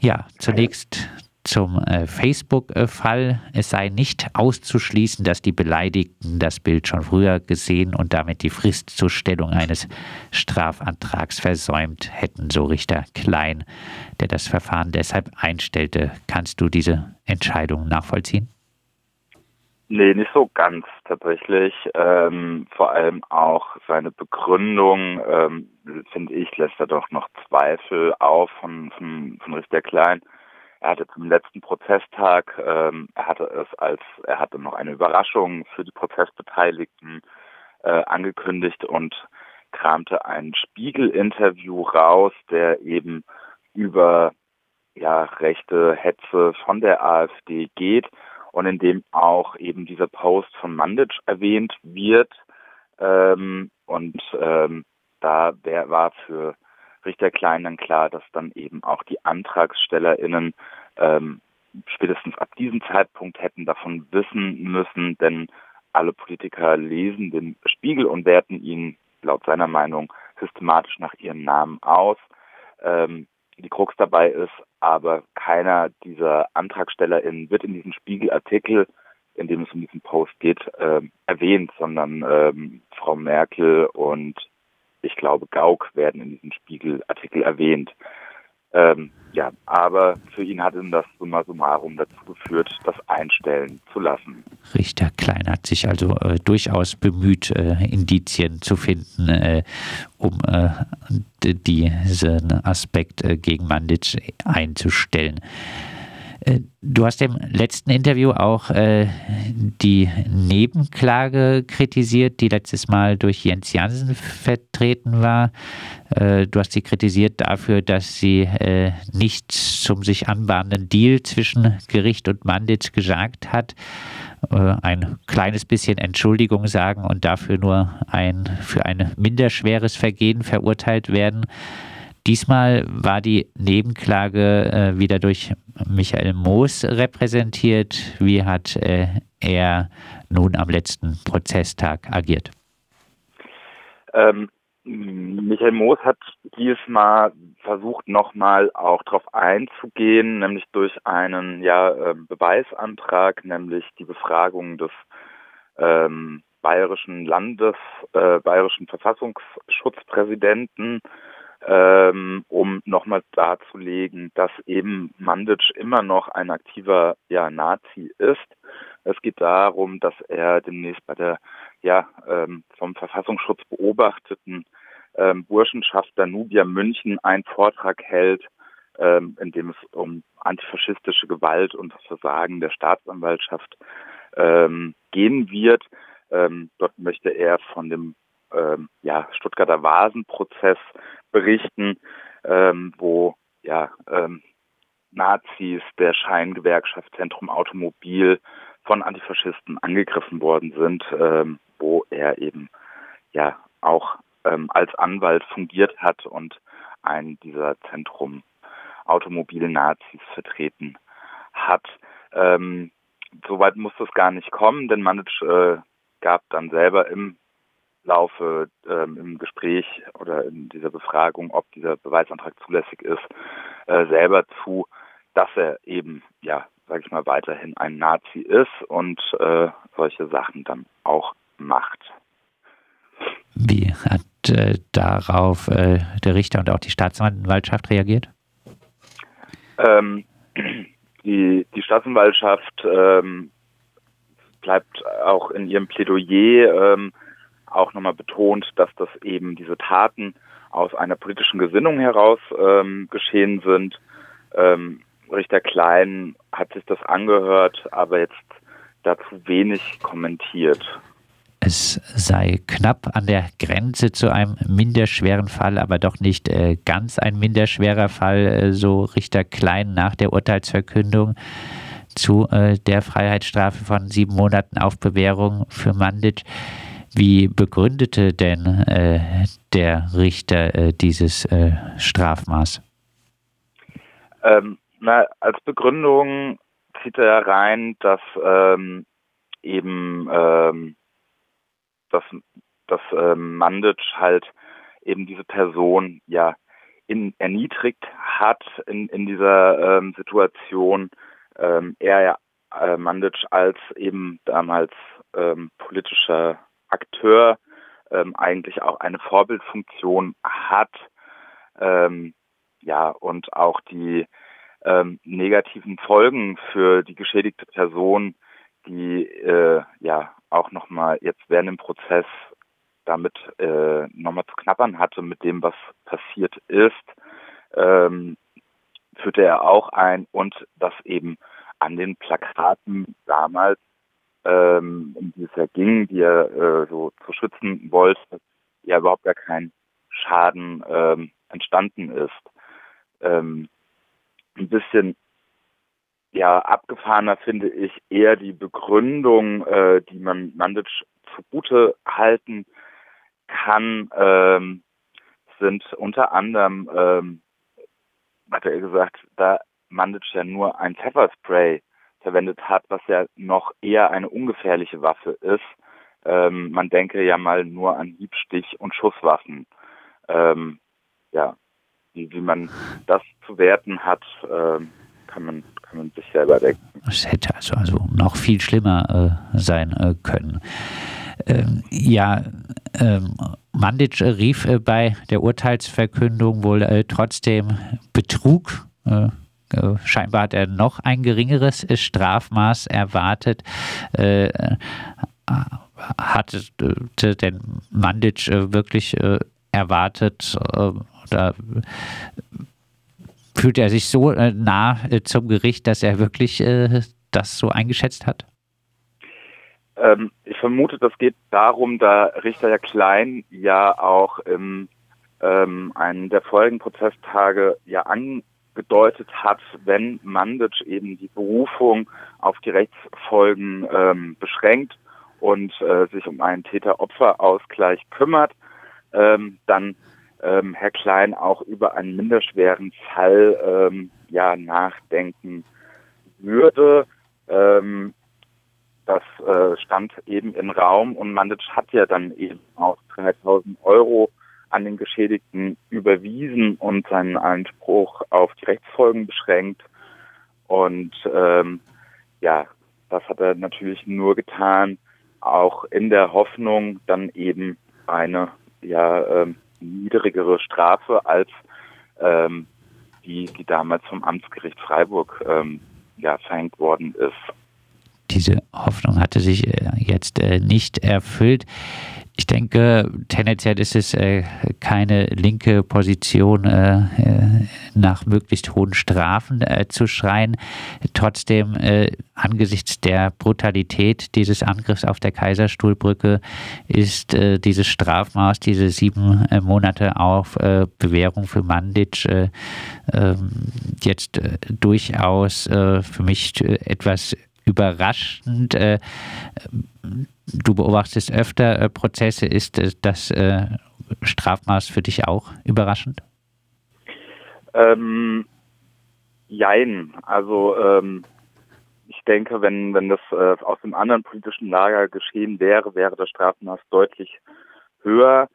Ja, zunächst zum äh, Facebook-Fall. Es sei nicht auszuschließen, dass die Beleidigten das Bild schon früher gesehen und damit die Frist zur Stellung eines Strafantrags versäumt hätten, so Richter Klein, der das Verfahren deshalb einstellte. Kannst du diese Entscheidung nachvollziehen? Nee, nicht so ganz tatsächlich. Ähm, vor allem auch seine Begründung, ähm, finde ich, lässt er doch noch Zweifel auf von, von, von Richter Klein. Er hatte zum letzten Prozesstag, ähm, er hatte es als, er hatte noch eine Überraschung für die Prozessbeteiligten äh, angekündigt und kramte ein Spiegel-Interview raus, der eben über ja, rechte Hetze von der AfD geht und in dem auch eben dieser Post von Mandic erwähnt wird. Ähm, und ähm, da wär, war für Richter Klein dann klar, dass dann eben auch die AntragstellerInnen ähm, spätestens ab diesem Zeitpunkt hätten davon wissen müssen, denn alle Politiker lesen den Spiegel und werten ihn laut seiner Meinung systematisch nach ihrem Namen aus. Ähm, die Krux dabei ist, aber keiner dieser AntragstellerInnen wird in diesem Spiegelartikel, in dem es um diesen Post geht, äh, erwähnt, sondern ähm, Frau Merkel und ich glaube Gauck werden in diesem Spiegelartikel erwähnt. Ähm, ja, aber für ihn hat ihm das summa summarum dazu geführt, das einstellen zu lassen. Richter Klein hat sich also äh, durchaus bemüht, äh, Indizien zu finden, äh, um äh, diesen Aspekt äh, gegen Mandic einzustellen. Äh, du hast im letzten Interview auch äh, die Nebenklage kritisiert, die letztes Mal durch Jens Jansen vertreten war. Äh, du hast sie kritisiert dafür, dass sie äh, nichts zum sich anbahnenden Deal zwischen Gericht und Manditsch gesagt hat. Äh, ein kleines bisschen Entschuldigung sagen und dafür nur ein, für ein minderschweres Vergehen verurteilt werden. Diesmal war die Nebenklage äh, wieder durch Michael Moos repräsentiert. Wie hat äh, er nun am letzten Prozesstag agiert? Ähm, Michael Moos hat diesmal versucht, nochmal auch darauf einzugehen, nämlich durch einen ja, äh, Beweisantrag, nämlich die Befragung des ähm, bayerischen Landes, äh, bayerischen Verfassungsschutzpräsidenten ähm, um nochmal darzulegen, dass eben Mandic immer noch ein aktiver ja, Nazi ist. Es geht darum, dass er demnächst bei der ja, ähm, vom Verfassungsschutz beobachteten ähm, Burschenschaft Danubia München einen Vortrag hält, ähm, in dem es um antifaschistische Gewalt und das Versagen der Staatsanwaltschaft ähm, gehen wird. Ähm, dort möchte er von dem ähm, ja, Stuttgarter Vasenprozess berichten, ähm, wo ja ähm, Nazis der Scheingewerkschaft Zentrum Automobil von Antifaschisten angegriffen worden sind, ähm, wo er eben ja auch ähm, als Anwalt fungiert hat und einen dieser Zentrum Automobil-Nazis vertreten hat. Ähm, Soweit muss es gar nicht kommen, denn Manic äh, gab dann selber im Laufe ähm, im Gespräch oder in dieser Befragung, ob dieser Beweisantrag zulässig ist, äh, selber zu, dass er eben, ja, sage ich mal, weiterhin ein Nazi ist und äh, solche Sachen dann auch macht. Wie hat äh, darauf äh, der Richter und auch die Staatsanwaltschaft reagiert? Ähm, die, die Staatsanwaltschaft ähm, bleibt auch in ihrem Plädoyer ähm, auch nochmal betont, dass das eben diese Taten aus einer politischen Gesinnung heraus ähm, geschehen sind. Ähm, Richter Klein hat sich das angehört, aber jetzt dazu wenig kommentiert. Es sei knapp an der Grenze zu einem minderschweren Fall, aber doch nicht äh, ganz ein minderschwerer Fall, äh, so Richter Klein nach der Urteilsverkündung zu äh, der Freiheitsstrafe von sieben Monaten auf Bewährung für Mandic. Wie begründete denn äh, der Richter äh, dieses äh, Strafmaß? Ähm, na, als Begründung zieht er rein, dass ähm, eben ähm, dass, dass ähm, Mandic halt eben diese Person ja in, erniedrigt hat in, in dieser ähm, Situation. Ähm, er ja äh, Mandic als eben damals politischer Akteur ähm, eigentlich auch eine Vorbildfunktion hat. Ähm, ja, und auch die ähm, negativen Folgen für die geschädigte Person, die äh, ja auch nochmal jetzt während dem Prozess damit äh, nochmal zu knappern hatte mit dem, was passiert ist, ähm, führte er auch ein und das eben an den Plakaten damals, ähm, um die es ja ging, die er äh, so zu schützen wollte, ja überhaupt gar kein Schaden ähm, entstanden ist. Ähm, ein bisschen ja abgefahrener finde ich eher die Begründung, äh, die man Mandic zugute halten kann, ähm, sind unter anderem, ähm, hat er gesagt, da Mandic ja nur ein Pfefferspray verwendet hat, was ja noch eher eine ungefährliche Waffe ist. Ähm, man denke ja mal nur an Hiebstich und Schusswaffen. Ähm, ja, wie, wie man das zu werten hat, ähm, kann man kann man sich selber denken. Es hätte also, also noch viel schlimmer äh, sein äh, können. Ähm, ja, ähm, Mandic rief äh, bei der Urteilsverkündung wohl äh, trotzdem Betrug. Äh, äh, scheinbar hat er noch ein geringeres Strafmaß erwartet. hatte denn Mandic wirklich erwartet oder fühlt er sich so nah zum Gericht, dass er wirklich das so eingeschätzt hat? Ähm, ich vermute, das geht darum, da Richter ja Klein ja auch im ähm, einen der Folgenprozesstage ja angedeutet hat, wenn Mandic eben die Berufung auf die Rechtsfolgen ähm, beschränkt und äh, sich um einen Täter-Opfer-Ausgleich kümmert, ähm, dann ähm, Herr Klein auch über einen minderschweren Fall ähm, ja nachdenken würde. Ähm, das äh, stand eben im Raum und Mandic hat ja dann eben auch 3000 Euro an den Geschädigten überwiesen und seinen Einspruch auf die Rechtsfolgen beschränkt. Und ähm, ja, das hat er natürlich nur getan, auch in der Hoffnung, dann eben eine ja ähm, niedrigere Strafe als ähm, die, die damals vom Amtsgericht Freiburg ähm, ja verhängt worden ist diese Hoffnung hatte sich äh, jetzt äh, nicht erfüllt. Ich denke, tendenziell ist es äh, keine linke Position, nach möglichst hohen Strafen zu schreien. Trotzdem, angesichts der Brutalität dieses Angriffs auf der Kaiserstuhlbrücke ist dieses Strafmaß, diese sieben Monate auf Bewährung für Mandic ähm, jetzt durchaus für mich etwas überraschend. Äh, du beobachtest öfter äh, Prozesse. Ist das äh, Strafmaß für dich auch überraschend? Ähm, jein. Also ähm, ich denke, wenn, wenn das äh, aus dem anderen politischen Lager geschehen wäre, wäre das Strafmaß deutlich höher.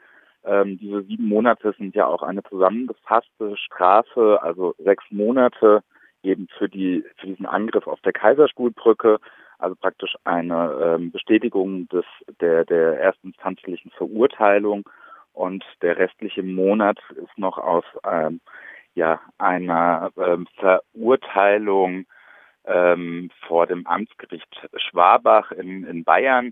Ähm, diese sieben Monate sind ja auch eine zusammengefasste Strafe, also sechs Monate eben für die für diesen Angriff auf der Kaiserstuhlbrücke, also praktisch eine ähm, Bestätigung des der der erstinstanzlichen Verurteilung. Und der restliche Monat ist noch aus ähm, ja einer ähm, Verurteilung ähm, vor dem Amtsgericht Schwabach in, in Bayern,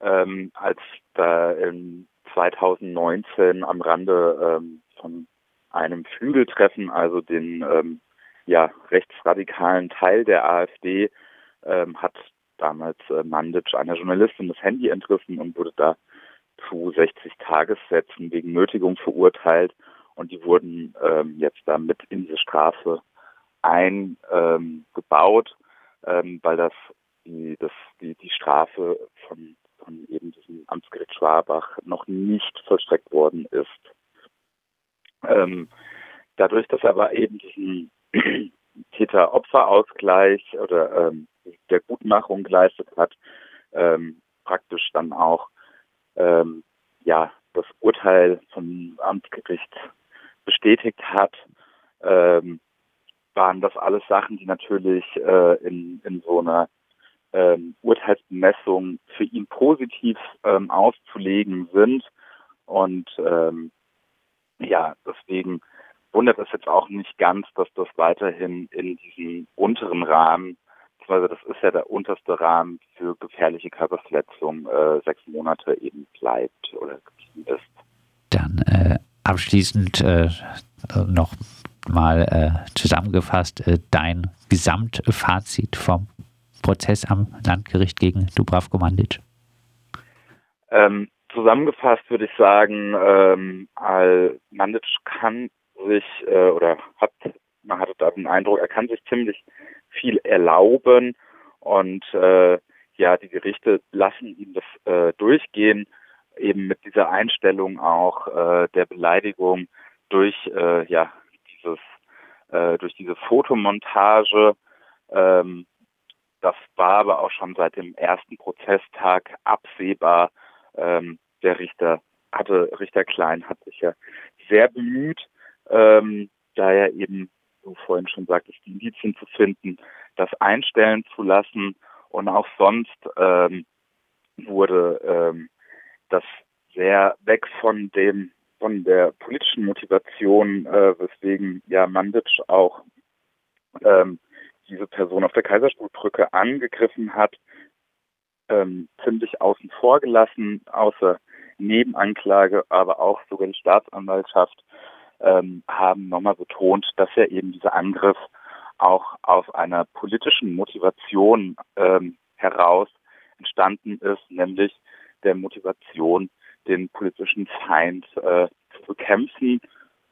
ähm, als da in 2019 am Rande ähm, von einem Flügeltreffen, also den ähm, ja, rechtsradikalen Teil der AfD ähm, hat damals äh, Mandic einer Journalistin das Handy entrissen und wurde da zu 60 Tagessätzen wegen Nötigung verurteilt und die wurden ähm, jetzt da mit in diese Strafe eingebaut, ähm, weil das die, das, die, die Strafe von, von eben diesem Amtsgericht Schwabach noch nicht vollstreckt worden ist. Ähm, dadurch, dass aber eben diesen Täter-Opfer-Ausgleich oder ähm, der Gutmachung geleistet hat, ähm, praktisch dann auch ähm, ja das Urteil vom Amtsgericht bestätigt hat, ähm, waren das alles Sachen, die natürlich äh, in, in so einer ähm, Urteilsbemessung für ihn positiv ähm, auszulegen sind. Und ähm, ja, deswegen wundert es jetzt auch nicht ganz, dass das weiterhin in diesem unteren Rahmen, beziehungsweise das ist ja der unterste Rahmen für gefährliche Körperverletzung, äh, sechs Monate eben bleibt oder geblieben ist. Dann äh, abschließend äh, noch mal äh, zusammengefasst äh, dein Gesamtfazit vom Prozess am Landgericht gegen Dubravko Mandic? Ähm, zusammengefasst würde ich sagen, ähm, Al Mandic kann sich äh, oder hat, man hatte da den Eindruck, er kann sich ziemlich viel erlauben und äh, ja, die Gerichte lassen ihm das äh, durchgehen, eben mit dieser Einstellung auch äh, der Beleidigung durch äh, ja dieses äh, durch diese Fotomontage. Ähm, das war aber auch schon seit dem ersten Prozesstag absehbar. Ähm, der Richter hatte Richter Klein hat sich ja sehr bemüht, ähm, da er eben, du vorhin schon sagtest, die Indizien zu finden, das einstellen zu lassen. Und auch sonst ähm, wurde ähm, das sehr weg von dem von der politischen Motivation, äh, weswegen ja Mandic auch ähm, diese Person auf der Kaiserstuhlbrücke angegriffen hat, ähm, ziemlich außen vor gelassen, außer Nebenanklage, aber auch sogar die Staatsanwaltschaft ähm, haben nochmal betont, dass ja eben dieser Angriff auch aus einer politischen Motivation ähm, heraus entstanden ist, nämlich der Motivation, den politischen Feind äh, zu bekämpfen.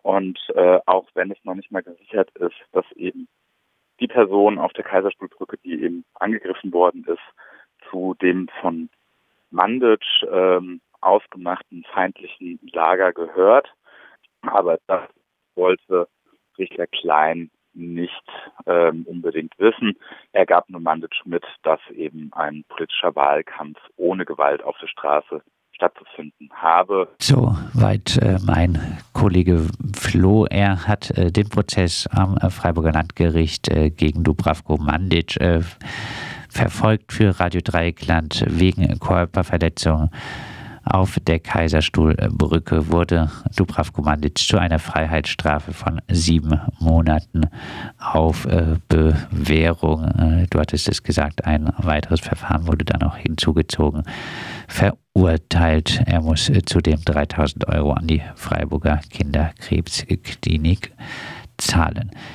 Und äh, auch wenn es noch nicht mal gesichert ist, dass eben die Person auf der Kaiserstuhlbrücke, die eben angegriffen worden ist, zu dem von Mandic ähm, ausgemachten feindlichen Lager gehört. Aber das wollte Richter Klein nicht ähm, unbedingt wissen. Er gab nur Mandic mit, dass eben ein politischer Wahlkampf ohne Gewalt auf der Straße stattzufinden habe. Soweit äh, mein Kollege Flo. Er hat äh, den Prozess am äh, Freiburger Landgericht äh, gegen Dubravko Mandic äh, verfolgt für Radio Dreieckland wegen Körperverletzung auf der Kaiserstuhlbrücke wurde Dubravko Mandic zu einer Freiheitsstrafe von sieben Monaten auf äh, Bewährung, äh, du hattest es gesagt, ein weiteres Verfahren wurde dann auch hinzugezogen, verurteilt. Er muss äh, zudem 3000 Euro an die Freiburger Kinderkrebsklinik zahlen.